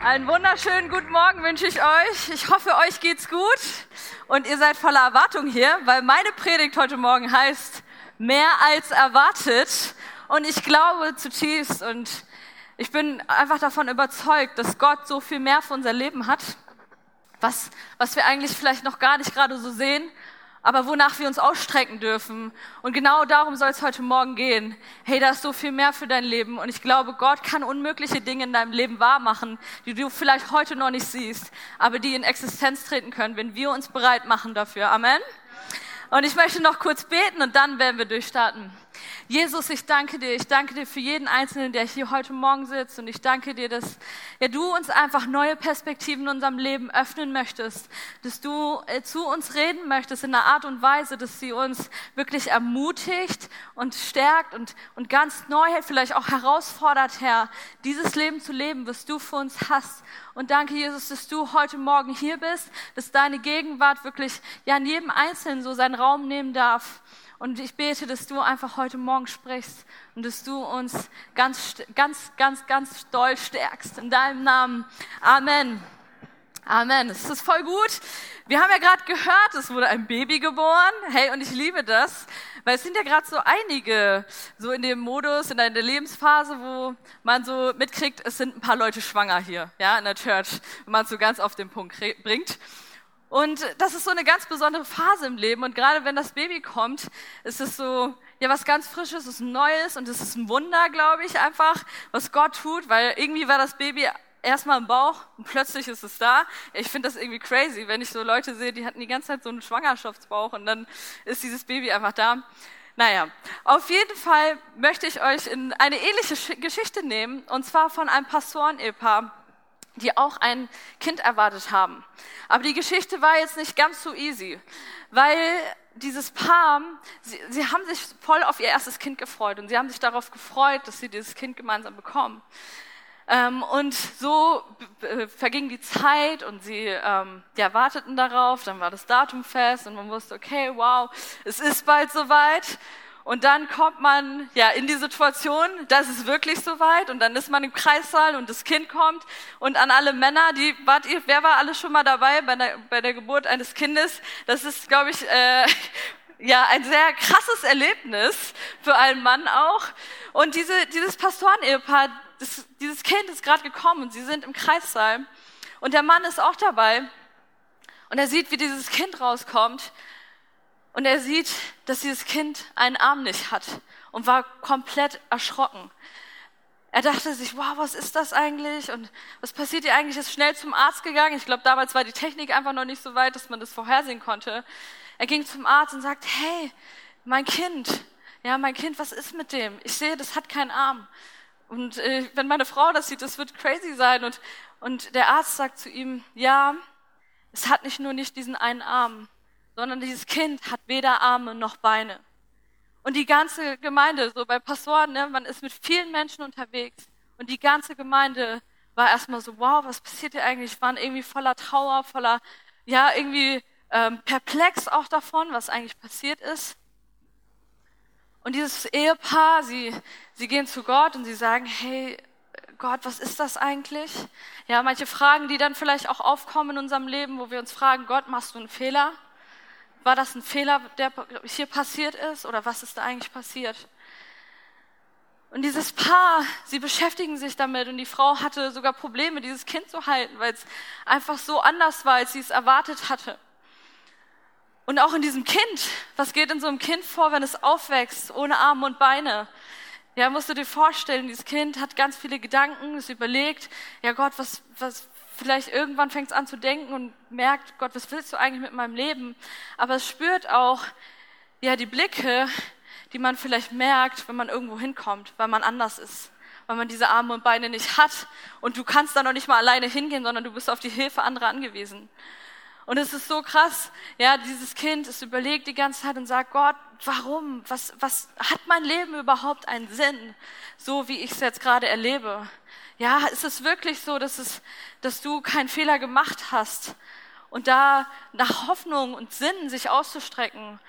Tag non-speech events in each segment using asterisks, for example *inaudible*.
Einen wunderschönen guten Morgen wünsche ich euch. Ich hoffe, euch geht's gut und ihr seid voller Erwartung hier, weil meine Predigt heute Morgen heißt mehr als erwartet. Und ich glaube zutiefst und ich bin einfach davon überzeugt, dass Gott so viel mehr für unser Leben hat, was, was wir eigentlich vielleicht noch gar nicht gerade so sehen aber wonach wir uns ausstrecken dürfen. Und genau darum soll es heute Morgen gehen. Hey, da ist so viel mehr für dein Leben. Und ich glaube, Gott kann unmögliche Dinge in deinem Leben wahrmachen, die du vielleicht heute noch nicht siehst, aber die in Existenz treten können, wenn wir uns bereit machen dafür. Amen. Und ich möchte noch kurz beten und dann werden wir durchstarten. Jesus, ich danke dir. Ich danke dir für jeden Einzelnen, der hier heute Morgen sitzt. Und ich danke dir, dass ja, du uns einfach neue Perspektiven in unserem Leben öffnen möchtest. Dass du äh, zu uns reden möchtest in einer Art und Weise, dass sie uns wirklich ermutigt und stärkt und, und ganz neu vielleicht auch herausfordert, Herr, dieses Leben zu leben, was du für uns hast. Und danke, Jesus, dass du heute Morgen hier bist, dass deine Gegenwart wirklich ja in jedem Einzelnen so seinen Raum nehmen darf. Und ich bete, dass du einfach heute Morgen sprichst und dass du uns ganz, ganz, ganz, ganz doll stärkst. In deinem Namen. Amen. Amen. Es ist voll gut. Wir haben ja gerade gehört, es wurde ein Baby geboren. Hey, und ich liebe das, weil es sind ja gerade so einige so in dem Modus, in der Lebensphase, wo man so mitkriegt, es sind ein paar Leute schwanger hier, ja, in der Church, wenn man es so ganz auf den Punkt bringt. Und das ist so eine ganz besondere Phase im Leben. Und gerade wenn das Baby kommt, ist es so, ja, was ganz Frisches, es ist Neues und es ist ein Wunder, glaube ich, einfach, was Gott tut, weil irgendwie war das Baby erstmal im Bauch und plötzlich ist es da. Ich finde das irgendwie crazy, wenn ich so Leute sehe, die hatten die ganze Zeit so einen Schwangerschaftsbauch und dann ist dieses Baby einfach da. Naja, auf jeden Fall möchte ich euch in eine ähnliche Geschichte nehmen, und zwar von einem Pastoren-Ehepaar die auch ein Kind erwartet haben. Aber die Geschichte war jetzt nicht ganz so easy, weil dieses Paar, sie, sie haben sich voll auf ihr erstes Kind gefreut und sie haben sich darauf gefreut, dass sie dieses Kind gemeinsam bekommen. Ähm, und so verging die Zeit und sie ähm, ja, warteten darauf, dann war das Datum fest und man wusste, okay, wow, es ist bald soweit. Und dann kommt man ja in die Situation, das ist wirklich soweit und dann ist man im Kreissaal und das Kind kommt und an alle Männer, die wart ihr, wer war alles schon mal dabei bei der, bei der Geburt eines Kindes? Das ist, glaube ich, äh, *laughs* ja ein sehr krasses Erlebnis für einen Mann auch. Und diese, dieses Pastorenehepaar, das, dieses Kind ist gerade gekommen und sie sind im Kreissaal und der Mann ist auch dabei und er sieht, wie dieses Kind rauskommt und er sieht, dass dieses Kind einen Arm nicht hat und war komplett erschrocken. Er dachte sich, wow, was ist das eigentlich? Und was passiert hier eigentlich? Ist schnell zum Arzt gegangen. Ich glaube, damals war die Technik einfach noch nicht so weit, dass man das vorhersehen konnte. Er ging zum Arzt und sagt, hey, mein Kind, ja, mein Kind, was ist mit dem? Ich sehe, das hat keinen Arm. Und äh, wenn meine Frau das sieht, das wird crazy sein. Und, und der Arzt sagt zu ihm, ja, es hat nicht nur nicht diesen einen Arm, sondern dieses Kind hat weder Arme noch Beine. Und die ganze Gemeinde, so bei Pastoren, ne, man ist mit vielen Menschen unterwegs und die ganze Gemeinde war erstmal so, wow, was passiert hier eigentlich? Waren irgendwie voller Trauer, voller, ja, irgendwie ähm, perplex auch davon, was eigentlich passiert ist. Und dieses Ehepaar, sie, sie gehen zu Gott und sie sagen, hey, Gott, was ist das eigentlich? Ja, manche Fragen, die dann vielleicht auch aufkommen in unserem Leben, wo wir uns fragen, Gott, machst du einen Fehler? War das ein Fehler, der hier passiert ist oder was ist da eigentlich passiert? Und dieses Paar, sie beschäftigen sich damit und die Frau hatte sogar Probleme, dieses Kind zu halten, weil es einfach so anders war, als sie es erwartet hatte. Und auch in diesem Kind, was geht in so einem Kind vor, wenn es aufwächst, ohne Arme und Beine? Ja, musst du dir vorstellen, dieses Kind hat ganz viele Gedanken, es überlegt, ja Gott, was, was, vielleicht irgendwann fängt es an zu denken und merkt, Gott, was willst du eigentlich mit meinem Leben? Aber es spürt auch, ja, die Blicke, die man vielleicht merkt, wenn man irgendwo hinkommt, weil man anders ist, weil man diese Arme und Beine nicht hat und du kannst da noch nicht mal alleine hingehen, sondern du bist auf die Hilfe anderer angewiesen. Und es ist so krass, ja, dieses Kind ist überlegt die ganze Zeit und sagt, Gott, warum? Was, was hat mein Leben überhaupt einen Sinn? So wie ich es jetzt gerade erlebe. Ja, ist es wirklich so, dass, es, dass du keinen Fehler gemacht hast? Und da nach Hoffnung und Sinn sich auszustrecken.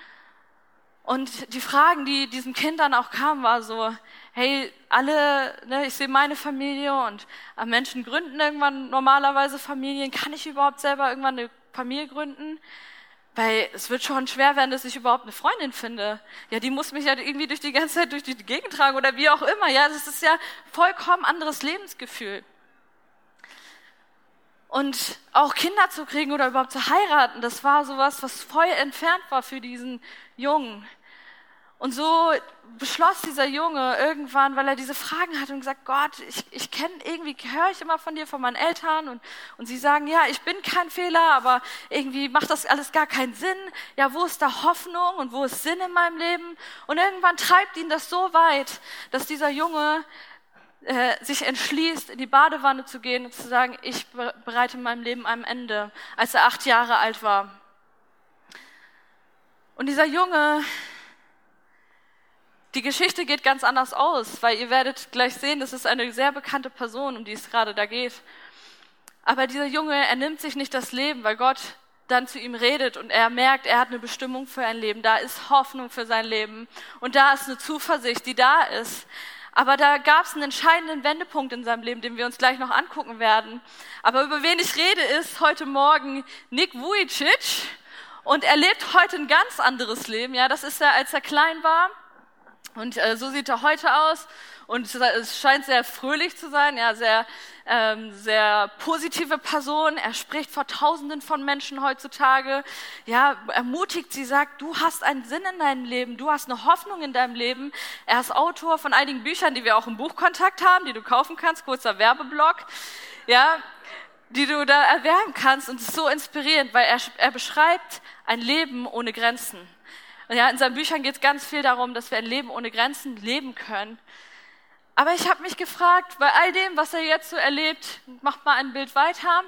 Und die Fragen, die diesem Kind dann auch kamen, war so, hey, alle, ne, ich sehe meine Familie und äh, Menschen gründen irgendwann normalerweise Familien. Kann ich überhaupt selber irgendwann eine Familie gründen? Weil es wird schon schwer werden, dass ich überhaupt eine Freundin finde. Ja, die muss mich ja irgendwie durch die ganze Zeit durch die Gegend tragen oder wie auch immer. Ja, das ist ja vollkommen anderes Lebensgefühl. Und auch Kinder zu kriegen oder überhaupt zu heiraten, das war sowas, was voll entfernt war für diesen Jungen. Und so beschloss dieser Junge irgendwann, weil er diese Fragen hatte und gesagt, Gott, ich, ich kenne irgendwie, höre ich immer von dir, von meinen Eltern und, und sie sagen, ja, ich bin kein Fehler, aber irgendwie macht das alles gar keinen Sinn. Ja, wo ist da Hoffnung und wo ist Sinn in meinem Leben? Und irgendwann treibt ihn das so weit, dass dieser Junge äh, sich entschließt, in die Badewanne zu gehen und zu sagen, ich bereite meinem Leben ein Ende, als er acht Jahre alt war. Und dieser Junge die Geschichte geht ganz anders aus, weil ihr werdet gleich sehen, das ist eine sehr bekannte Person, um die es gerade da geht. Aber dieser Junge, er nimmt sich nicht das Leben, weil Gott dann zu ihm redet und er merkt, er hat eine Bestimmung für ein Leben. Da ist Hoffnung für sein Leben und da ist eine Zuversicht, die da ist. Aber da gab es einen entscheidenden Wendepunkt in seinem Leben, den wir uns gleich noch angucken werden. Aber über wen ich rede, ist heute Morgen Nick Vujicic und er lebt heute ein ganz anderes Leben. Ja, das ist er, als er klein war. Und äh, so sieht er heute aus. Und es scheint sehr fröhlich zu sein, ja, sehr, ähm, sehr positive Person. Er spricht vor Tausenden von Menschen heutzutage. Ja, ermutigt sie, sagt, du hast einen Sinn in deinem Leben, du hast eine Hoffnung in deinem Leben. Er ist Autor von einigen Büchern, die wir auch im Buchkontakt haben, die du kaufen kannst, kurzer Werbeblock. Ja, die du da erwerben kannst und es ist so inspirierend, weil er, er beschreibt ein Leben ohne Grenzen. Ja, in seinen Büchern geht es ganz viel darum, dass wir ein Leben ohne Grenzen leben können. Aber ich habe mich gefragt, bei all dem, was er jetzt so erlebt, macht mal ein Bild weiter.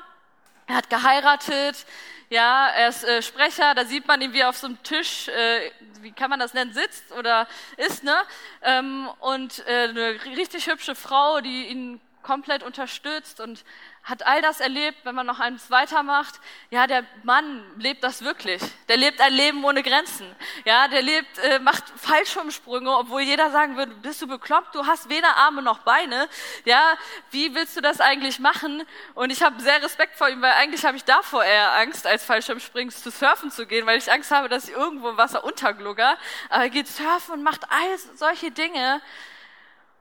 Er hat geheiratet, ja, er ist äh, Sprecher, da sieht man ihn wie auf so einem Tisch, äh, wie kann man das nennen, sitzt oder ist, ne? Ähm, und äh, eine richtig hübsche Frau, die ihn komplett unterstützt und hat all das erlebt, wenn man noch eins weitermacht. Ja, der Mann lebt das wirklich. Der lebt ein Leben ohne Grenzen. Ja, der lebt, äh, macht Fallschirmsprünge, obwohl jeder sagen würde, bist du bekloppt? Du hast weder Arme noch Beine. Ja, wie willst du das eigentlich machen? Und ich habe sehr Respekt vor ihm, weil eigentlich habe ich davor eher Angst, als Fallschirmspringen zu surfen zu gehen, weil ich Angst habe, dass ich irgendwo im Wasser unterglugger. Aber er geht surfen und macht all solche Dinge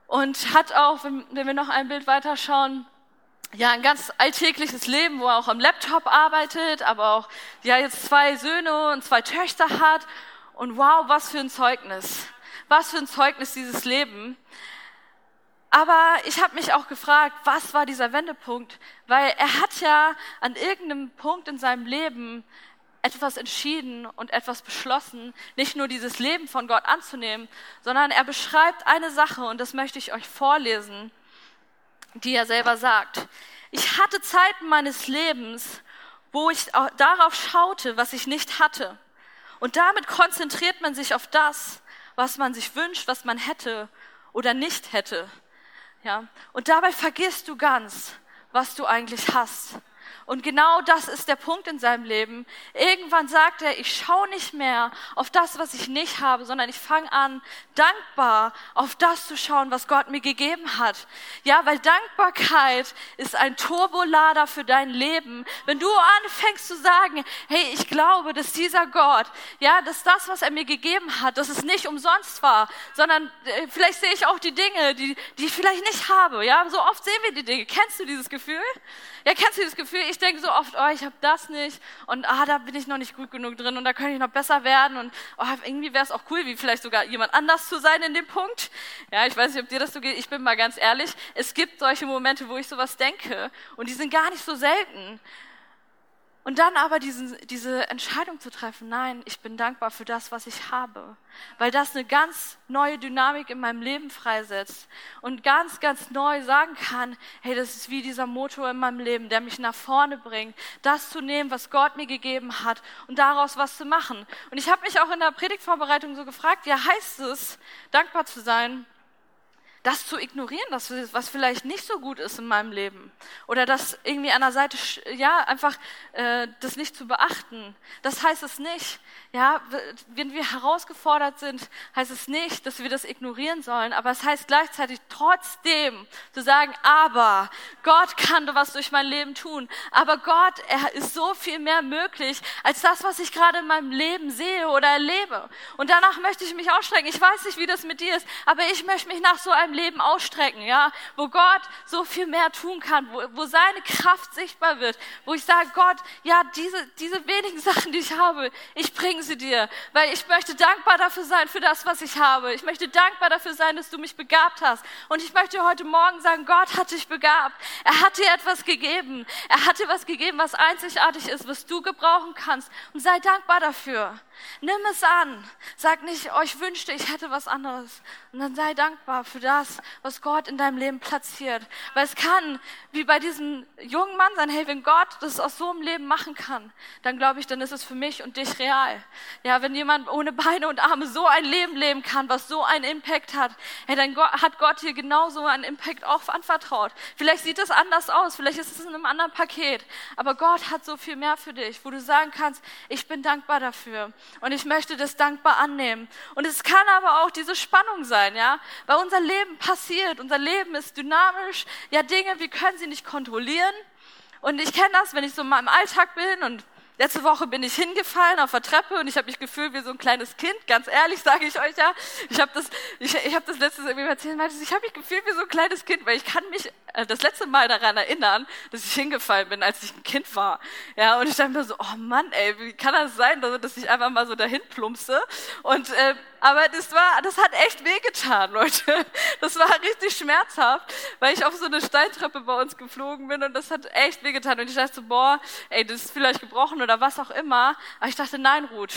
und hat auch, wenn, wenn wir noch ein Bild weiterschauen, ja, ein ganz alltägliches Leben, wo er auch am Laptop arbeitet, aber auch, ja, jetzt zwei Söhne und zwei Töchter hat. Und wow, was für ein Zeugnis. Was für ein Zeugnis dieses Leben. Aber ich habe mich auch gefragt, was war dieser Wendepunkt? Weil er hat ja an irgendeinem Punkt in seinem Leben etwas entschieden und etwas beschlossen, nicht nur dieses Leben von Gott anzunehmen, sondern er beschreibt eine Sache und das möchte ich euch vorlesen die er selber sagt. Ich hatte Zeiten meines Lebens, wo ich darauf schaute, was ich nicht hatte. Und damit konzentriert man sich auf das, was man sich wünscht, was man hätte oder nicht hätte. Ja? Und dabei vergisst du ganz, was du eigentlich hast. Und genau das ist der Punkt in seinem Leben. Irgendwann sagt er, ich schaue nicht mehr auf das, was ich nicht habe, sondern ich fange an, dankbar auf das zu schauen, was Gott mir gegeben hat. Ja, weil Dankbarkeit ist ein Turbolader für dein Leben. Wenn du anfängst zu sagen, hey, ich glaube, dass dieser Gott, ja, dass das, was er mir gegeben hat, dass es nicht umsonst war, sondern äh, vielleicht sehe ich auch die Dinge, die, die ich vielleicht nicht habe. Ja, so oft sehen wir die Dinge. Kennst du dieses Gefühl? Ja, kennst du dieses Gefühl? Ich denke so oft, oh, ich habe das nicht und ah, da bin ich noch nicht gut genug drin und da könnte ich noch besser werden und oh, irgendwie wäre es auch cool, wie vielleicht sogar jemand anders zu sein in dem Punkt. Ja, ich weiß nicht, ob dir das so geht. Ich bin mal ganz ehrlich, es gibt solche Momente, wo ich sowas denke und die sind gar nicht so selten. Und dann aber diesen, diese Entscheidung zu treffen, nein, ich bin dankbar für das, was ich habe, weil das eine ganz neue Dynamik in meinem Leben freisetzt und ganz, ganz neu sagen kann, hey, das ist wie dieser Motor in meinem Leben, der mich nach vorne bringt, das zu nehmen, was Gott mir gegeben hat und daraus was zu machen. Und ich habe mich auch in der Predigtvorbereitung so gefragt, ja, heißt es, dankbar zu sein? Das zu ignorieren, das, was vielleicht nicht so gut ist in meinem Leben. Oder das irgendwie an der Seite, ja, einfach äh, das nicht zu beachten. Das heißt es nicht. Ja, wenn wir herausgefordert sind, heißt es nicht, dass wir das ignorieren sollen, aber es heißt gleichzeitig trotzdem zu sagen, aber Gott kann was durch mein Leben tun. Aber Gott, er ist so viel mehr möglich als das, was ich gerade in meinem Leben sehe oder erlebe. Und danach möchte ich mich ausstrecken. Ich weiß nicht, wie das mit dir ist, aber ich möchte mich nach so einem Leben ausstrecken, ja, wo Gott so viel mehr tun kann, wo, wo seine Kraft sichtbar wird, wo ich sage, Gott, ja, diese, diese wenigen *laughs* Sachen, die ich habe, ich bringe sie dir, weil ich möchte dankbar dafür sein, für das, was ich habe. Ich möchte dankbar dafür sein, dass du mich begabt hast. Und ich möchte heute Morgen sagen, Gott hat dich begabt. Er hat dir etwas gegeben. Er hat dir was gegeben, was einzigartig ist, was du gebrauchen kannst. Und sei dankbar dafür. Nimm es an. Sag nicht, oh, ich wünschte, ich hätte was anderes. Und dann sei dankbar für das, was Gott in deinem Leben platziert. Weil es kann, wie bei diesem jungen Mann sein, hey, wenn Gott das aus so einem Leben machen kann, dann glaube ich, dann ist es für mich und dich real. Ja, wenn jemand ohne Beine und Arme so ein Leben leben kann, was so einen Impact hat, hey, dann hat Gott dir genauso einen Impact auch anvertraut. Vielleicht sieht es anders aus, vielleicht ist es in einem anderen Paket, aber Gott hat so viel mehr für dich, wo du sagen kannst, ich bin dankbar dafür. Und ich möchte das dankbar annehmen. Und es kann aber auch diese Spannung sein, ja, weil unser Leben passiert, unser Leben ist dynamisch. Ja, Dinge, wir können sie nicht kontrollieren. Und ich kenne das, wenn ich so mal im Alltag bin und Letzte Woche bin ich hingefallen auf der Treppe und ich habe mich gefühlt wie so ein kleines Kind. Ganz ehrlich sage ich euch ja. Ich habe das, ich, ich habe das letztes irgendwie erzählt. Ich habe mich gefühlt wie so ein kleines Kind, weil ich kann mich das letzte Mal daran erinnern, dass ich hingefallen bin, als ich ein Kind war. Ja, und ich dachte mir so, oh Mann, ey, wie kann das sein, dass ich einfach mal so dahin plumpse? Und äh, aber das war, das hat echt wehgetan, *laughs* Leute. Das war richtig schmerzhaft, weil ich auf so eine Steintreppe bei uns geflogen bin und das hat echt wehgetan. Und ich dachte so, boah, ey, das ist vielleicht gebrochen oder was auch immer. Aber ich dachte, nein, Ruth,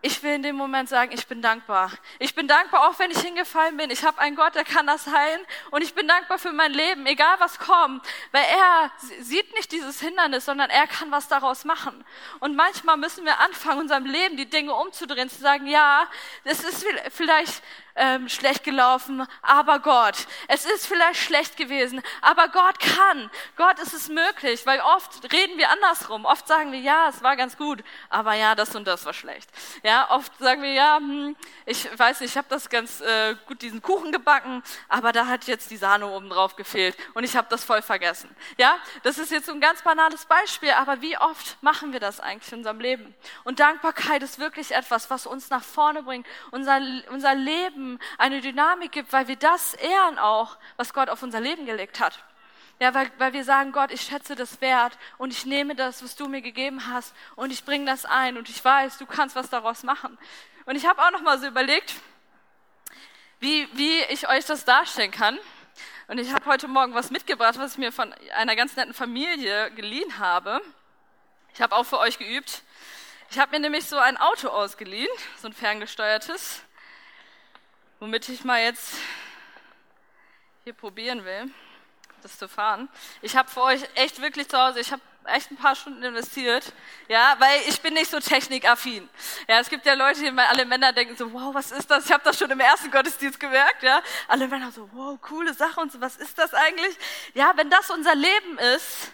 ich will in dem Moment sagen, ich bin dankbar. Ich bin dankbar, auch wenn ich hingefallen bin. Ich habe einen Gott, der kann das heilen. Und ich bin dankbar für mein Leben, egal was kommt. Weil er sieht nicht dieses Hindernis, sondern er kann was daraus machen. Und manchmal müssen wir anfangen, unserem Leben die Dinge umzudrehen, zu sagen, ja, es ist vielleicht ähm, schlecht gelaufen, aber Gott. Es ist vielleicht schlecht gewesen, aber Gott kann. Gott ist es möglich, weil oft reden wir andersrum. Oft sagen wir, ja, es war ganz gut, aber ja, das und das war schlecht. Ja, oft sagen wir, ja, hm, ich weiß nicht, ich habe das ganz äh, gut diesen Kuchen gebacken, aber da hat jetzt die Sahne oben drauf gefehlt und ich habe das voll vergessen. Ja, das ist jetzt ein ganz banales Beispiel, aber wie oft machen wir das eigentlich in unserem Leben? Und Dankbarkeit ist wirklich etwas, was uns nach vorne bringt, unser, unser Leben Leben eine Dynamik gibt, weil wir das ehren auch, was Gott auf unser Leben gelegt hat. Ja, weil, weil wir sagen, Gott, ich schätze das wert und ich nehme das, was du mir gegeben hast und ich bringe das ein und ich weiß, du kannst was daraus machen. Und ich habe auch noch mal so überlegt, wie, wie ich euch das darstellen kann. Und ich habe heute Morgen was mitgebracht, was ich mir von einer ganz netten Familie geliehen habe. Ich habe auch für euch geübt. Ich habe mir nämlich so ein Auto ausgeliehen, so ein ferngesteuertes womit ich mal jetzt hier probieren will, das zu fahren. Ich habe für euch echt wirklich zu Hause, ich habe echt ein paar Stunden investiert, ja, weil ich bin nicht so technikaffin. Ja, es gibt ja Leute, die alle Männer denken so, wow, was ist das? Ich habe das schon im ersten Gottesdienst gemerkt, ja. Alle Männer so, wow, coole Sache und so, was ist das eigentlich? Ja, wenn das unser Leben ist,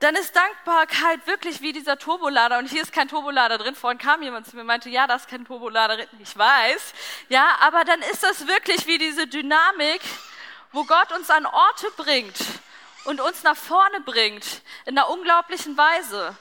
dann ist Dankbarkeit wirklich wie dieser Turbolader. Und hier ist kein Turbolader drin. Vorhin kam jemand zu mir und meinte, ja, da ist kein Turbolader drin. Ich weiß. Ja, aber dann ist das wirklich wie diese Dynamik, wo Gott uns an Orte bringt und uns nach vorne bringt in einer unglaublichen Weise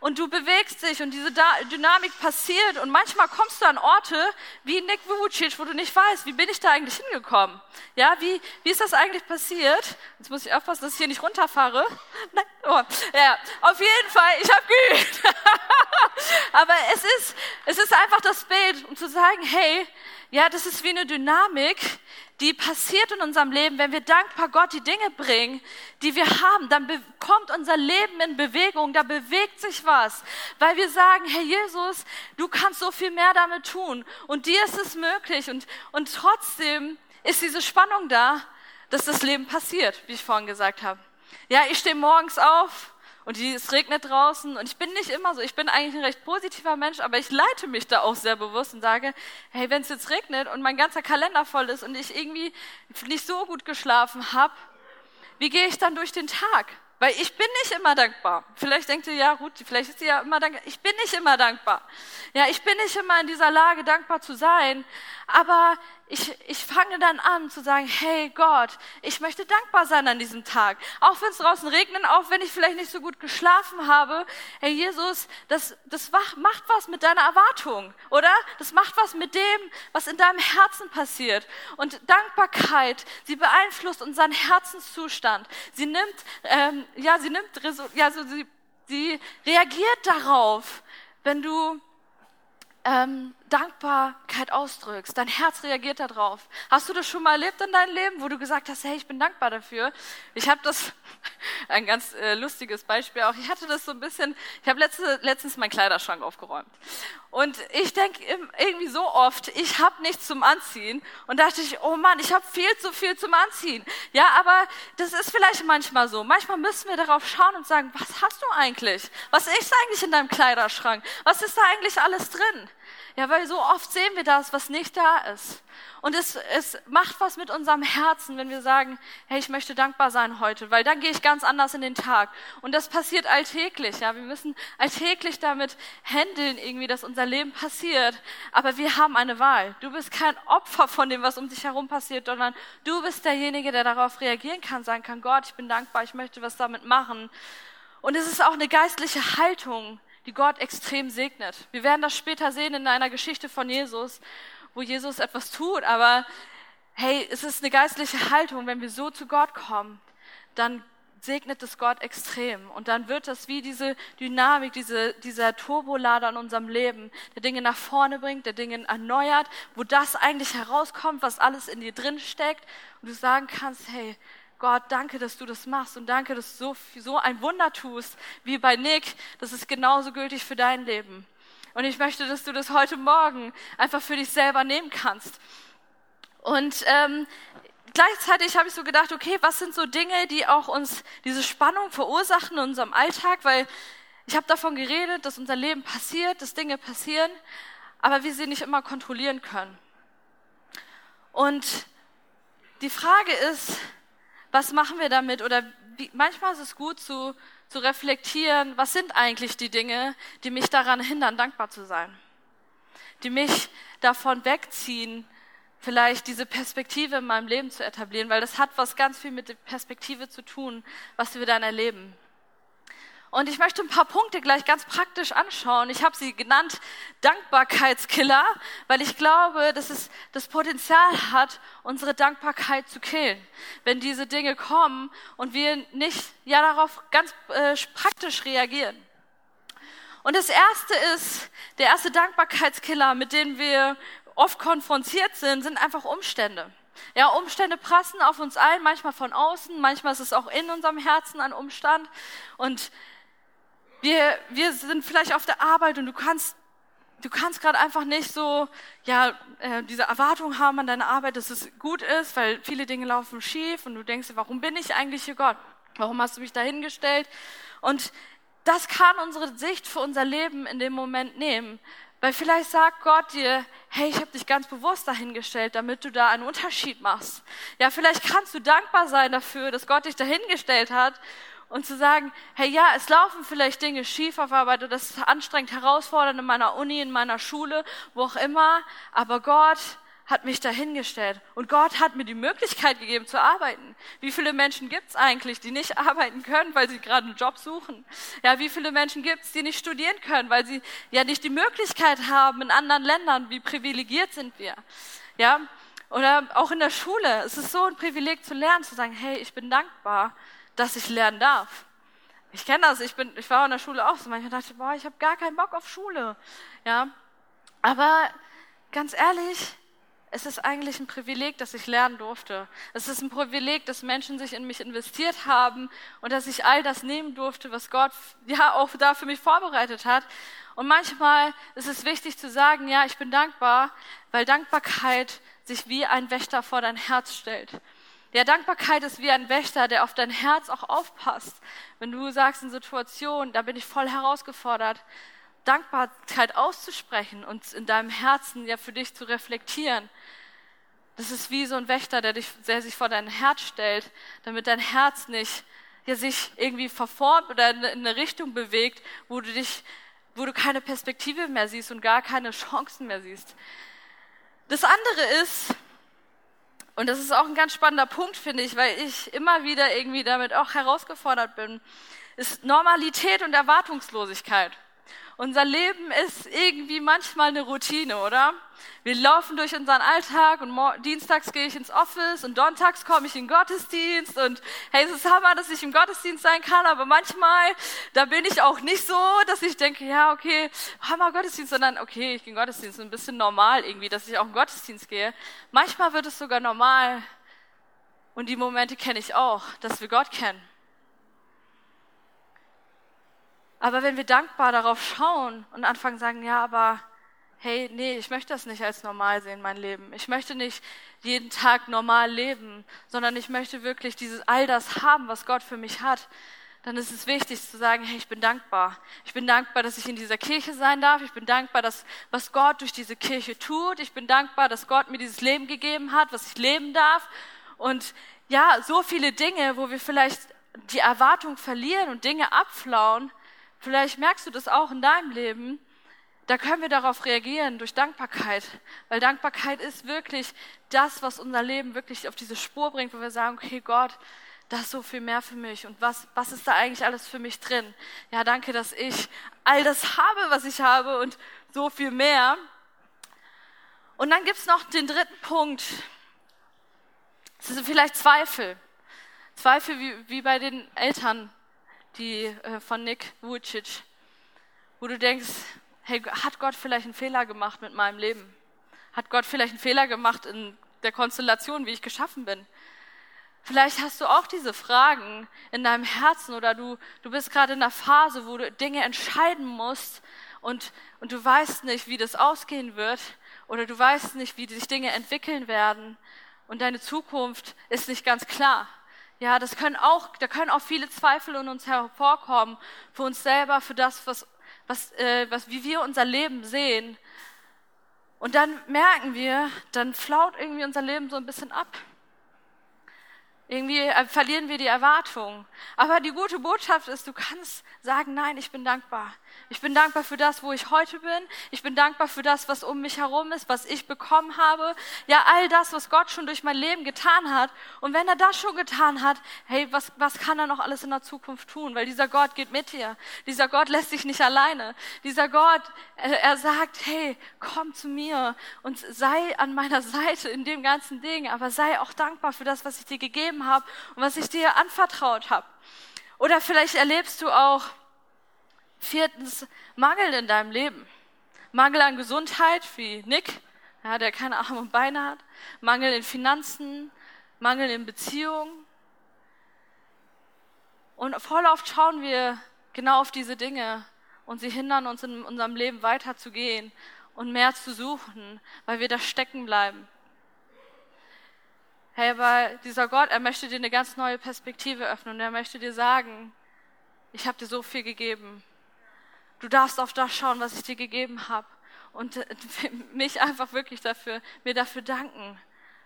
und du bewegst dich und diese Dynamik passiert und manchmal kommst du an Orte wie Nick Vucic, wo du nicht weißt, wie bin ich da eigentlich hingekommen? Ja, wie, wie ist das eigentlich passiert? Jetzt muss ich aufpassen, dass ich hier nicht runterfahre. *laughs* Nein, oh, ja, auf jeden Fall, ich habe geübt. *laughs* Aber es ist, es ist einfach das Bild, um zu sagen, hey, ja, das ist wie eine Dynamik, die passiert in unserem Leben, wenn wir dankbar Gott die Dinge bringen, die wir haben, dann kommt unser Leben in Bewegung, da bewegt sich was, weil wir sagen, Herr Jesus, du kannst so viel mehr damit tun. Und dir ist es möglich. Und, und trotzdem ist diese Spannung da, dass das Leben passiert, wie ich vorhin gesagt habe. Ja, ich stehe morgens auf und die, es regnet draußen und ich bin nicht immer so, ich bin eigentlich ein recht positiver Mensch, aber ich leite mich da auch sehr bewusst und sage, hey, wenn es jetzt regnet und mein ganzer Kalender voll ist und ich irgendwie nicht so gut geschlafen habe, wie gehe ich dann durch den Tag? Weil ich bin nicht immer dankbar. Vielleicht denkt ihr, ja, Ruth, vielleicht ist sie ja immer dankbar. Ich bin nicht immer dankbar. Ja, ich bin nicht immer in dieser Lage, dankbar zu sein. Aber ich, ich fange dann an zu sagen, hey Gott, ich möchte dankbar sein an diesem Tag. Auch wenn es draußen regnet, auch wenn ich vielleicht nicht so gut geschlafen habe. Hey Jesus, das, das macht was mit deiner Erwartung, oder? Das macht was mit dem, was in deinem Herzen passiert. Und Dankbarkeit, sie beeinflusst unseren Herzenszustand. Sie nimmt, ähm, ja, sie nimmt, ja, so, sie, sie reagiert darauf, wenn du ähm, Dankbarkeit ausdrückst. Dein Herz reagiert darauf. Hast du das schon mal erlebt in deinem Leben, wo du gesagt hast, hey, ich bin dankbar dafür? Ich habe das, *laughs* ein ganz äh, lustiges Beispiel auch, ich hatte das so ein bisschen, ich habe letzte, letztens meinen Kleiderschrank aufgeräumt. Und ich denke irgendwie so oft, ich habe nichts zum Anziehen. Und dachte ich, oh Mann, ich habe viel zu viel zum Anziehen. Ja, aber das ist vielleicht manchmal so. Manchmal müssen wir darauf schauen und sagen, was hast du eigentlich? Was ist eigentlich in deinem Kleiderschrank? Was ist da eigentlich alles drin? Ja, weil so oft sehen wir das, was nicht da ist. Und es, es macht was mit unserem Herzen, wenn wir sagen, hey, ich möchte dankbar sein heute, weil dann gehe ich ganz anders in den Tag. Und das passiert alltäglich, ja. Wir müssen alltäglich damit handeln irgendwie, dass unser Leben passiert. Aber wir haben eine Wahl. Du bist kein Opfer von dem, was um dich herum passiert, sondern du bist derjenige, der darauf reagieren kann, sagen kann, Gott, ich bin dankbar, ich möchte was damit machen. Und es ist auch eine geistliche Haltung, die Gott extrem segnet. Wir werden das später sehen in einer Geschichte von Jesus, wo Jesus etwas tut, aber hey, es ist eine geistliche Haltung, wenn wir so zu Gott kommen, dann segnet es Gott extrem. Und dann wird das wie diese Dynamik, diese, dieser Turbolader in unserem Leben, der Dinge nach vorne bringt, der Dinge erneuert, wo das eigentlich herauskommt, was alles in dir drin steckt. Und du sagen kannst, hey, Gott, danke, dass du das machst und danke, dass du so, so ein Wunder tust wie bei Nick. Das ist genauso gültig für dein Leben. Und ich möchte, dass du das heute Morgen einfach für dich selber nehmen kannst. Und ähm, gleichzeitig habe ich so gedacht, okay, was sind so Dinge, die auch uns diese Spannung verursachen in unserem Alltag? Weil ich habe davon geredet, dass unser Leben passiert, dass Dinge passieren, aber wir sie nicht immer kontrollieren können. Und die Frage ist, was machen wir damit? Oder wie, manchmal ist es gut zu, zu reflektieren, was sind eigentlich die Dinge, die mich daran hindern, dankbar zu sein? Die mich davon wegziehen, vielleicht diese Perspektive in meinem Leben zu etablieren, weil das hat was ganz viel mit der Perspektive zu tun, was wir dann erleben. Und ich möchte ein paar Punkte gleich ganz praktisch anschauen. Ich habe sie genannt Dankbarkeitskiller, weil ich glaube, dass es das Potenzial hat, unsere Dankbarkeit zu killen. Wenn diese Dinge kommen und wir nicht ja darauf ganz äh, praktisch reagieren. Und das erste ist, der erste Dankbarkeitskiller, mit dem wir oft konfrontiert sind, sind einfach Umstände. Ja, Umstände prassen auf uns ein, manchmal von außen, manchmal ist es auch in unserem Herzen ein Umstand. Und wir, wir sind vielleicht auf der Arbeit und du kannst, du kannst gerade einfach nicht so, ja, äh, diese Erwartung haben an deine Arbeit, dass es gut ist, weil viele Dinge laufen schief und du denkst dir, warum bin ich eigentlich hier Gott? Warum hast du mich dahingestellt? Und das kann unsere Sicht für unser Leben in dem Moment nehmen. Weil vielleicht sagt Gott dir, hey, ich habe dich ganz bewusst dahingestellt, damit du da einen Unterschied machst. Ja, vielleicht kannst du dankbar sein dafür, dass Gott dich dahingestellt hat und zu sagen, hey ja, es laufen vielleicht Dinge schief auf Arbeit oder das ist anstrengend, herausfordernd in meiner Uni, in meiner Schule, wo auch immer, aber Gott hat mich dahingestellt und Gott hat mir die Möglichkeit gegeben zu arbeiten. Wie viele Menschen gibt es eigentlich, die nicht *laughs* arbeiten können, weil sie gerade einen Job suchen? Ja, wie viele Menschen gibt es, die nicht studieren können, weil sie ja nicht die Möglichkeit haben in anderen Ländern? Wie privilegiert sind wir? Ja, oder auch in der Schule. Es ist so ein Privileg zu lernen, zu sagen, hey, ich bin dankbar dass ich lernen darf. Ich kenne das, ich, bin, ich war in der Schule auch so, manchmal dachte ich, boah, ich habe gar keinen Bock auf Schule. Ja? Aber ganz ehrlich, es ist eigentlich ein Privileg, dass ich lernen durfte. Es ist ein Privileg, dass Menschen sich in mich investiert haben und dass ich all das nehmen durfte, was Gott ja auch da für mich vorbereitet hat. Und manchmal ist es wichtig zu sagen, ja, ich bin dankbar, weil Dankbarkeit sich wie ein Wächter vor dein Herz stellt. Ja, Dankbarkeit ist wie ein Wächter, der auf dein Herz auch aufpasst. Wenn du sagst in Situationen, da bin ich voll herausgefordert, Dankbarkeit auszusprechen und in deinem Herzen ja für dich zu reflektieren. Das ist wie so ein Wächter, der, dich, der sich vor dein Herz stellt, damit dein Herz nicht ja, sich irgendwie verformt oder in eine Richtung bewegt, wo du dich, wo du keine Perspektive mehr siehst und gar keine Chancen mehr siehst. Das andere ist, und das ist auch ein ganz spannender Punkt, finde ich, weil ich immer wieder irgendwie damit auch herausgefordert bin, ist Normalität und Erwartungslosigkeit. Unser Leben ist irgendwie manchmal eine Routine, oder? Wir laufen durch unseren Alltag und dienstags gehe ich ins Office und donnerstags komme ich in den Gottesdienst und hey, es ist Hammer, dass ich im Gottesdienst sein kann, aber manchmal, da bin ich auch nicht so, dass ich denke, ja, okay, Hammer Gottesdienst, sondern okay, ich gehe in den Gottesdienst, ein bisschen normal irgendwie, dass ich auch in den Gottesdienst gehe. Manchmal wird es sogar normal und die Momente kenne ich auch, dass wir Gott kennen. Aber wenn wir dankbar darauf schauen und anfangen sagen, ja, aber hey, nee, ich möchte das nicht als normal sehen, mein Leben. Ich möchte nicht jeden Tag normal leben, sondern ich möchte wirklich dieses, all das haben, was Gott für mich hat. Dann ist es wichtig zu sagen, hey, ich bin dankbar. Ich bin dankbar, dass ich in dieser Kirche sein darf. Ich bin dankbar, dass, was Gott durch diese Kirche tut. Ich bin dankbar, dass Gott mir dieses Leben gegeben hat, was ich leben darf. Und ja, so viele Dinge, wo wir vielleicht die Erwartung verlieren und Dinge abflauen, Vielleicht merkst du das auch in deinem Leben. Da können wir darauf reagieren durch Dankbarkeit, weil Dankbarkeit ist wirklich das, was unser Leben wirklich auf diese Spur bringt, wo wir sagen, okay Gott, das ist so viel mehr für mich und was, was ist da eigentlich alles für mich drin? Ja, danke, dass ich all das habe, was ich habe und so viel mehr. Und dann gibt's noch den dritten Punkt. Es sind vielleicht Zweifel. Zweifel wie, wie bei den Eltern die äh, von Nick Vucic, wo du denkst, hey, hat Gott vielleicht einen Fehler gemacht mit meinem Leben? Hat Gott vielleicht einen Fehler gemacht in der Konstellation, wie ich geschaffen bin? Vielleicht hast du auch diese Fragen in deinem Herzen oder du, du bist gerade in einer Phase, wo du Dinge entscheiden musst und, und du weißt nicht, wie das ausgehen wird oder du weißt nicht, wie sich Dinge entwickeln werden und deine Zukunft ist nicht ganz klar. Ja, das können auch, da können auch viele Zweifel in uns hervorkommen, für uns selber, für das, was, was, äh, was, wie wir unser Leben sehen. Und dann merken wir, dann flaut irgendwie unser Leben so ein bisschen ab. Irgendwie äh, verlieren wir die Erwartung. Aber die gute Botschaft ist, du kannst sagen, nein, ich bin dankbar. Ich bin dankbar für das, wo ich heute bin. Ich bin dankbar für das, was um mich herum ist, was ich bekommen habe. Ja, all das, was Gott schon durch mein Leben getan hat. Und wenn er das schon getan hat, hey, was, was kann er noch alles in der Zukunft tun? Weil dieser Gott geht mit dir. Dieser Gott lässt dich nicht alleine. Dieser Gott, er, sagt, hey, komm zu mir und sei an meiner Seite in dem ganzen Ding. Aber sei auch dankbar für das, was ich dir gegeben habe und was ich dir anvertraut habe. Oder vielleicht erlebst du auch viertens Mangel in deinem Leben. Mangel an Gesundheit, wie Nick, ja, der keine Arme und Beine hat. Mangel in Finanzen, Mangel in Beziehungen. Und voll oft schauen wir genau auf diese Dinge und sie hindern uns in unserem Leben weiterzugehen und mehr zu suchen, weil wir da stecken bleiben. Hey, aber dieser Gott, er möchte dir eine ganz neue Perspektive öffnen und er möchte dir sagen, ich habe dir so viel gegeben. Du darfst auf das schauen, was ich dir gegeben habe und äh, *laughs* mich einfach wirklich dafür, mir dafür danken,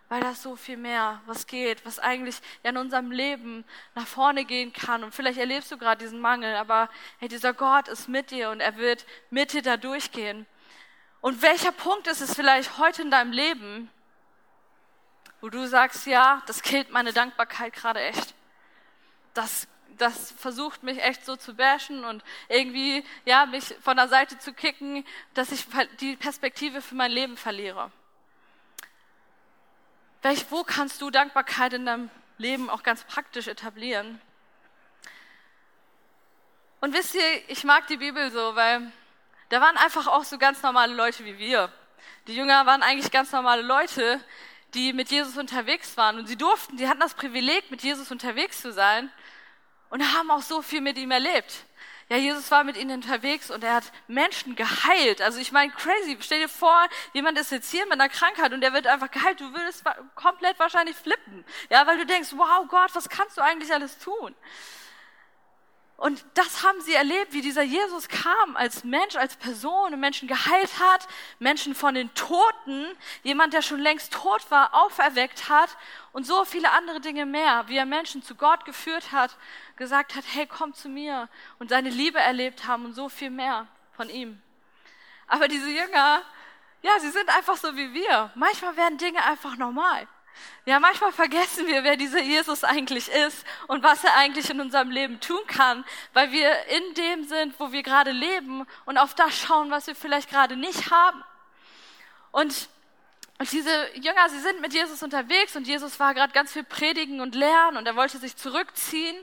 weil das so viel mehr, was geht, was eigentlich ja in unserem Leben nach vorne gehen kann. Und vielleicht erlebst du gerade diesen Mangel, aber hey, dieser Gott ist mit dir und er wird mit dir da durchgehen. Und welcher Punkt ist es vielleicht heute in deinem Leben, wo du sagst, ja, das killt meine Dankbarkeit gerade echt. Das, das versucht mich echt so zu bashen und irgendwie, ja, mich von der Seite zu kicken, dass ich die Perspektive für mein Leben verliere. Welch, wo kannst du Dankbarkeit in deinem Leben auch ganz praktisch etablieren? Und wisst ihr, ich mag die Bibel so, weil da waren einfach auch so ganz normale Leute wie wir. Die Jünger waren eigentlich ganz normale Leute, die mit Jesus unterwegs waren. Und sie durften, sie hatten das Privileg, mit Jesus unterwegs zu sein und haben auch so viel mit ihm erlebt. ja, Jesus war mit ihnen unterwegs und er hat Menschen geheilt. Also ich meine, crazy. Stell dir vor, jemand ist jetzt hier mit einer Krankheit und der wird einfach geheilt. Du würdest komplett wahrscheinlich flippen. Ja, weil du denkst, wow Gott, was kannst du eigentlich alles tun? Und das haben sie erlebt, wie dieser Jesus kam als Mensch, als Person und Menschen geheilt hat, Menschen von den Toten, jemand, der schon längst tot war, auferweckt hat und so viele andere Dinge mehr, wie er Menschen zu Gott geführt hat, gesagt hat, hey, komm zu mir und seine Liebe erlebt haben und so viel mehr von ihm. Aber diese Jünger, ja, sie sind einfach so wie wir. Manchmal werden Dinge einfach normal. Ja, manchmal vergessen wir, wer dieser Jesus eigentlich ist und was er eigentlich in unserem Leben tun kann, weil wir in dem sind, wo wir gerade leben und auf das schauen, was wir vielleicht gerade nicht haben. Und, und diese Jünger, sie sind mit Jesus unterwegs und Jesus war gerade ganz viel predigen und lernen und er wollte sich zurückziehen.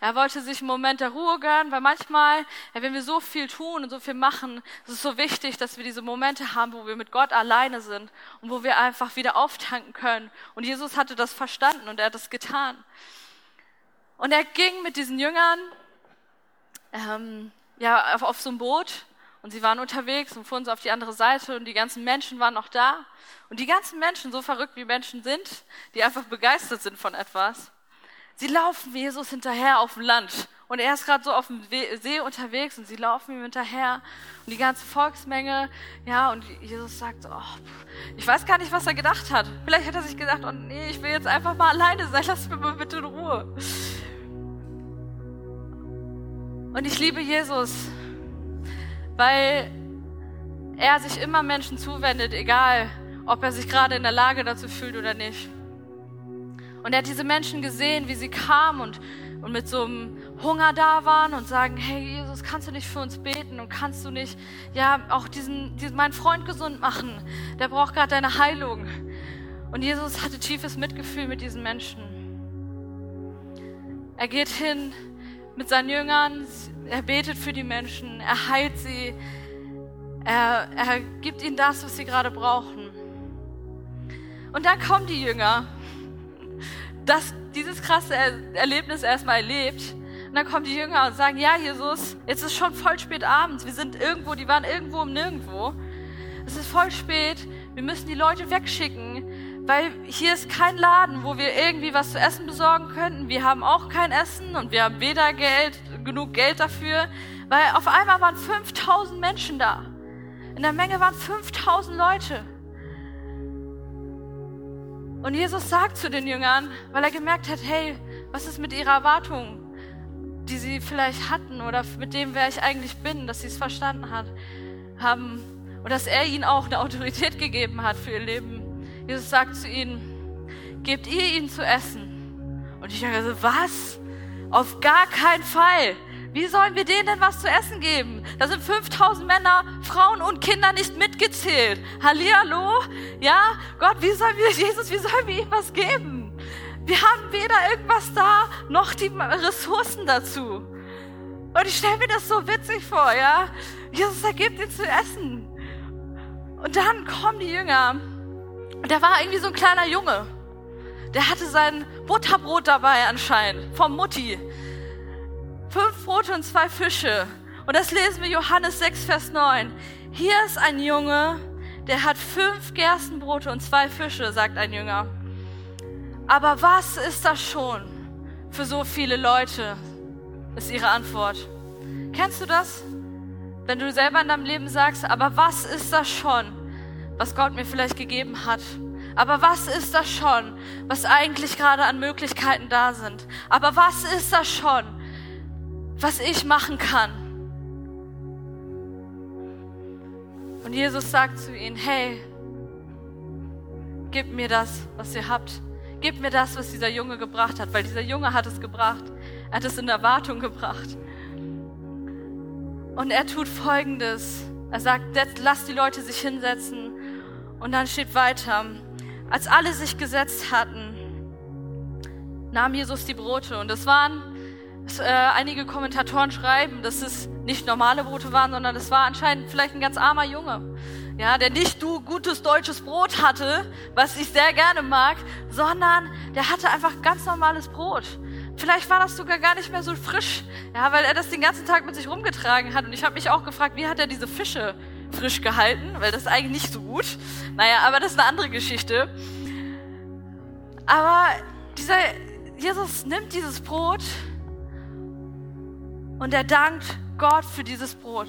Er wollte sich einen Moment der Ruhe gönnen, weil manchmal, wenn wir so viel tun und so viel machen, ist es so wichtig, dass wir diese Momente haben, wo wir mit Gott alleine sind und wo wir einfach wieder auftanken können. Und Jesus hatte das verstanden und er hat das getan. Und er ging mit diesen Jüngern ähm, ja, auf, auf so ein Boot und sie waren unterwegs und fuhren so auf die andere Seite und die ganzen Menschen waren noch da. Und die ganzen Menschen, so verrückt wie Menschen sind, die einfach begeistert sind von etwas, Sie laufen Jesus hinterher auf dem Land. Und er ist gerade so auf dem See unterwegs und sie laufen ihm hinterher. Und die ganze Volksmenge, ja, und Jesus sagt, oh, ich weiß gar nicht, was er gedacht hat. Vielleicht hat er sich gedacht, oh nee, ich will jetzt einfach mal alleine sein, lass mich mal bitte in Ruhe. Und ich liebe Jesus, weil er sich immer Menschen zuwendet, egal ob er sich gerade in der Lage dazu fühlt oder nicht. Und er hat diese Menschen gesehen, wie sie kamen und, und mit so einem Hunger da waren und sagen, hey Jesus, kannst du nicht für uns beten und kannst du nicht, ja, auch diesen, diesen meinen Freund gesund machen? Der braucht gerade deine Heilung. Und Jesus hatte tiefes Mitgefühl mit diesen Menschen. Er geht hin mit seinen Jüngern, er betet für die Menschen, er heilt sie, er, er gibt ihnen das, was sie gerade brauchen. Und dann kommen die Jünger das, dieses krasse Erlebnis erstmal erlebt. Und dann kommen die Jünger und sagen, ja, Jesus, jetzt ist schon voll spät abends. Wir sind irgendwo, die waren irgendwo im Nirgendwo. Es ist voll spät. Wir müssen die Leute wegschicken, weil hier ist kein Laden, wo wir irgendwie was zu essen besorgen könnten. Wir haben auch kein Essen und wir haben weder Geld, genug Geld dafür, weil auf einmal waren 5000 Menschen da. In der Menge waren 5000 Leute. Und Jesus sagt zu den Jüngern, weil er gemerkt hat, hey, was ist mit ihrer Erwartung, die sie vielleicht hatten oder mit dem, wer ich eigentlich bin, dass sie es verstanden hat, haben und dass er ihnen auch eine Autorität gegeben hat für ihr Leben. Jesus sagt zu ihnen, gebt ihr ihnen zu essen. Und die Jünger so, was? Auf gar keinen Fall. Wie sollen wir denen denn was zu essen geben? Da sind 5000 Männer, Frauen und Kinder nicht mitgezählt. Hallihallo? Ja? Gott, wie sollen wir, Jesus, wie sollen wir ihm was geben? Wir haben weder irgendwas da, noch die Ressourcen dazu. Und ich stelle mir das so witzig vor, ja? Jesus, er gibt ihnen zu essen. Und dann kommen die Jünger. Und da war irgendwie so ein kleiner Junge. Der hatte sein Butterbrot dabei anscheinend, vom Mutti fünf Brote und zwei Fische. Und das lesen wir Johannes 6, Vers 9. Hier ist ein Junge, der hat fünf Gerstenbrote und zwei Fische, sagt ein Jünger. Aber was ist das schon für so viele Leute? Ist ihre Antwort. Kennst du das? Wenn du selber in deinem Leben sagst, aber was ist das schon, was Gott mir vielleicht gegeben hat? Aber was ist das schon, was eigentlich gerade an Möglichkeiten da sind? Aber was ist das schon, was ich machen kann. Und Jesus sagt zu ihnen, hey, gib mir das, was ihr habt. Gib mir das, was dieser Junge gebracht hat, weil dieser Junge hat es gebracht. Er hat es in Erwartung gebracht. Und er tut Folgendes. Er sagt, lass die Leute sich hinsetzen. Und dann steht weiter, als alle sich gesetzt hatten, nahm Jesus die Brote. Und es waren dass, äh, einige Kommentatoren schreiben, dass es nicht normale Brote waren, sondern es war anscheinend vielleicht ein ganz armer Junge. Ja, der nicht du gutes deutsches Brot hatte, was ich sehr gerne mag, sondern der hatte einfach ganz normales Brot. Vielleicht war das sogar gar nicht mehr so frisch, ja, weil er das den ganzen Tag mit sich rumgetragen hat. Und ich habe mich auch gefragt, wie hat er diese Fische frisch gehalten? Weil das ist eigentlich nicht so gut. Naja, aber das ist eine andere Geschichte. Aber dieser Jesus nimmt dieses Brot und er dankt Gott für dieses Brot.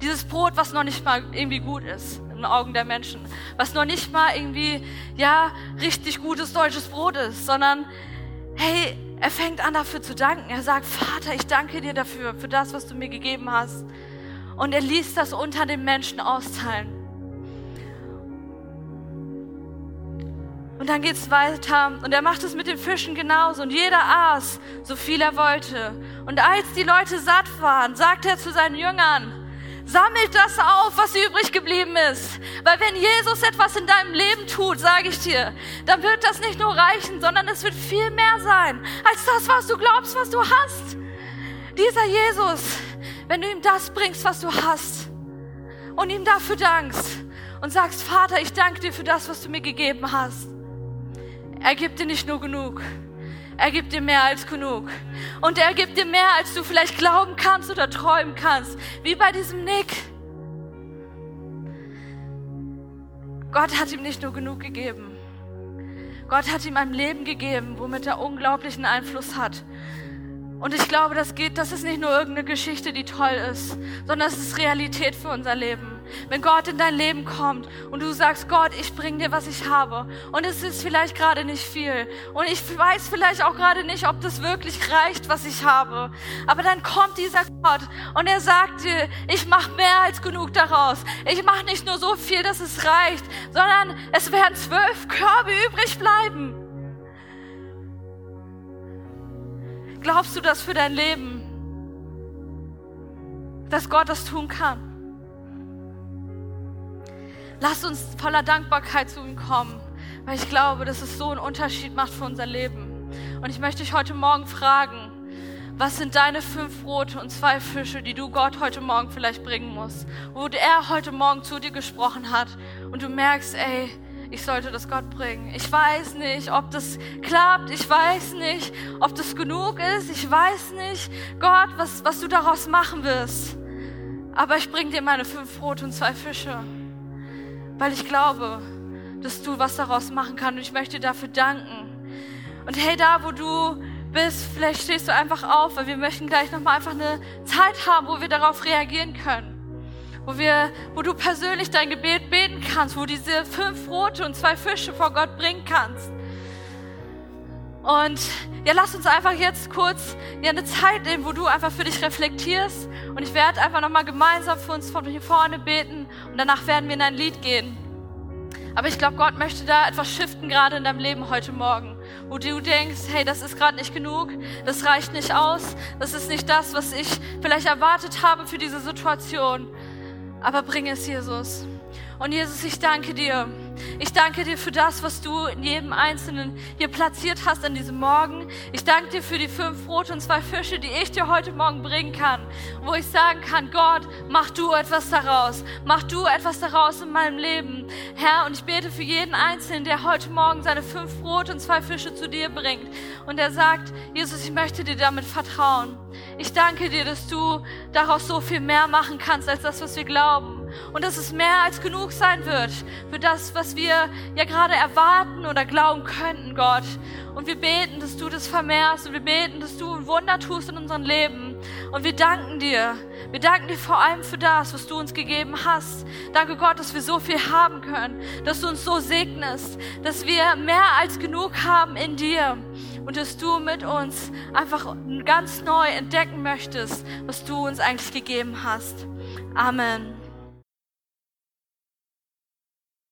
Dieses Brot, was noch nicht mal irgendwie gut ist in den Augen der Menschen, was noch nicht mal irgendwie ja richtig gutes deutsches Brot ist, sondern hey, er fängt an dafür zu danken. Er sagt, Vater, ich danke dir dafür, für das, was du mir gegeben hast. Und er ließ das unter den Menschen austeilen. Und dann geht es weiter und er macht es mit den Fischen genauso und jeder aß, so viel er wollte. Und als die Leute satt waren, sagt er zu seinen Jüngern, sammelt das auf, was übrig geblieben ist. Weil wenn Jesus etwas in deinem Leben tut, sage ich dir, dann wird das nicht nur reichen, sondern es wird viel mehr sein als das, was du glaubst, was du hast. Dieser Jesus, wenn du ihm das bringst, was du hast und ihm dafür dankst und sagst, Vater, ich danke dir für das, was du mir gegeben hast er gibt dir nicht nur genug. Er gibt dir mehr als genug. Und er gibt dir mehr, als du vielleicht glauben kannst oder träumen kannst. Wie bei diesem Nick. Gott hat ihm nicht nur genug gegeben. Gott hat ihm ein Leben gegeben, womit er unglaublichen Einfluss hat. Und ich glaube, das geht, das ist nicht nur irgendeine Geschichte, die toll ist, sondern es ist Realität für unser Leben. Wenn Gott in dein Leben kommt und du sagst, Gott, ich bring dir, was ich habe. Und es ist vielleicht gerade nicht viel. Und ich weiß vielleicht auch gerade nicht, ob das wirklich reicht, was ich habe. Aber dann kommt dieser Gott und er sagt dir, ich mache mehr als genug daraus. Ich mache nicht nur so viel, dass es reicht, sondern es werden zwölf Körbe übrig bleiben. Glaubst du das für dein Leben? Dass Gott das tun kann? Lass uns voller Dankbarkeit zu ihm kommen, weil ich glaube, dass es so einen Unterschied macht für unser Leben. Und ich möchte dich heute Morgen fragen, was sind deine fünf Brote und zwei Fische, die du Gott heute Morgen vielleicht bringen musst? Wo er heute Morgen zu dir gesprochen hat und du merkst, ey, ich sollte das Gott bringen. Ich weiß nicht, ob das klappt. Ich weiß nicht, ob das genug ist. Ich weiß nicht, Gott, was, was du daraus machen wirst. Aber ich bringe dir meine fünf Brote und zwei Fische weil ich glaube, dass du was daraus machen kannst und ich möchte dafür danken. Und hey, da wo du bist, vielleicht stehst du einfach auf, weil wir möchten gleich nochmal einfach eine Zeit haben, wo wir darauf reagieren können. Wo, wir, wo du persönlich dein Gebet beten kannst, wo du diese fünf Brote und zwei Fische vor Gott bringen kannst. Und ja, lass uns einfach jetzt kurz ja, eine Zeit nehmen, wo du einfach für dich reflektierst. Und ich werde einfach nochmal gemeinsam für uns von hier vorne beten und danach werden wir in ein Lied gehen. Aber ich glaube, Gott möchte da etwas shiften gerade in deinem Leben heute Morgen, wo du denkst, hey, das ist gerade nicht genug, das reicht nicht aus, das ist nicht das, was ich vielleicht erwartet habe für diese Situation. Aber bring es Jesus. Und Jesus, ich danke dir ich danke dir für das, was du in jedem Einzelnen hier platziert hast an diesem Morgen. Ich danke dir für die fünf Brote und zwei Fische, die ich dir heute Morgen bringen kann. Wo ich sagen kann, Gott, mach du etwas daraus. Mach du etwas daraus in meinem Leben. Herr, und ich bete für jeden Einzelnen, der heute Morgen seine fünf Brote und zwei Fische zu dir bringt. Und er sagt, Jesus, ich möchte dir damit vertrauen. Ich danke dir, dass du daraus so viel mehr machen kannst als das, was wir glauben. Und dass es mehr als genug sein wird für das, was wir ja gerade erwarten oder glauben könnten, Gott. Und wir beten, dass du das vermehrst und wir beten, dass du ein Wunder tust in unserem Leben. Und wir danken dir. Wir danken dir vor allem für das, was du uns gegeben hast. Danke Gott, dass wir so viel haben können, dass du uns so segnest, dass wir mehr als genug haben in dir und dass du mit uns einfach ganz neu entdecken möchtest, was du uns eigentlich gegeben hast. Amen.